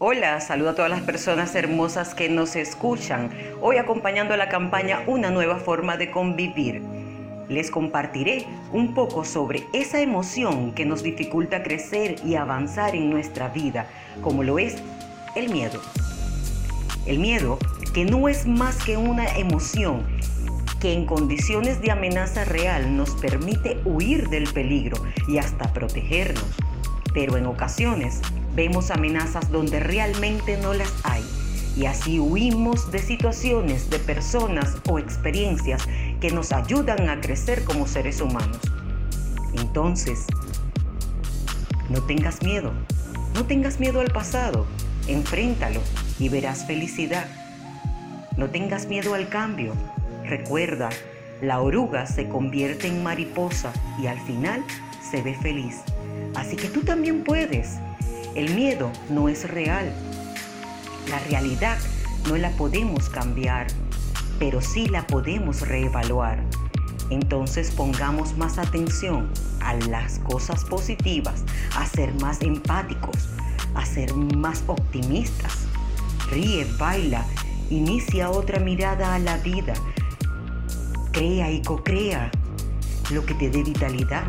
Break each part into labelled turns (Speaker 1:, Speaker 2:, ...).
Speaker 1: Hola, saludo a todas las personas hermosas que nos escuchan. Hoy acompañando a la campaña Una nueva forma de convivir. Les compartiré un poco sobre esa emoción que nos dificulta crecer y avanzar en nuestra vida, como lo es el miedo. El miedo, que no es más que una emoción que en condiciones de amenaza real nos permite huir del peligro y hasta protegernos. Pero en ocasiones vemos amenazas donde realmente no las hay y así huimos de situaciones, de personas o experiencias que nos ayudan a crecer como seres humanos. Entonces, no tengas miedo, no tengas miedo al pasado, enfréntalo y verás felicidad. No tengas miedo al cambio, recuerda, la oruga se convierte en mariposa y al final se ve feliz. Así que tú también puedes. El miedo no es real. La realidad no la podemos cambiar, pero sí la podemos reevaluar. Entonces pongamos más atención a las cosas positivas, a ser más empáticos, a ser más optimistas. Ríe, baila, inicia otra mirada a la vida. Crea y co-crea lo que te dé vitalidad.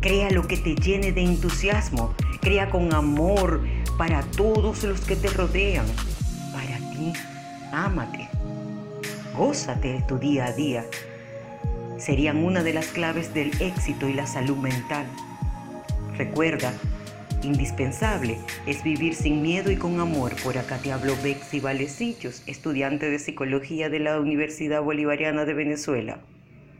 Speaker 1: Crea lo que te llene de entusiasmo. Crea con amor para todos los que te rodean. Para ti, ámate. Gózate de tu día a día. Serían una de las claves del éxito y la salud mental. Recuerda, indispensable es vivir sin miedo y con amor. Por acá te hablo Bexy Valecillos, estudiante de psicología de la Universidad Bolivariana de Venezuela.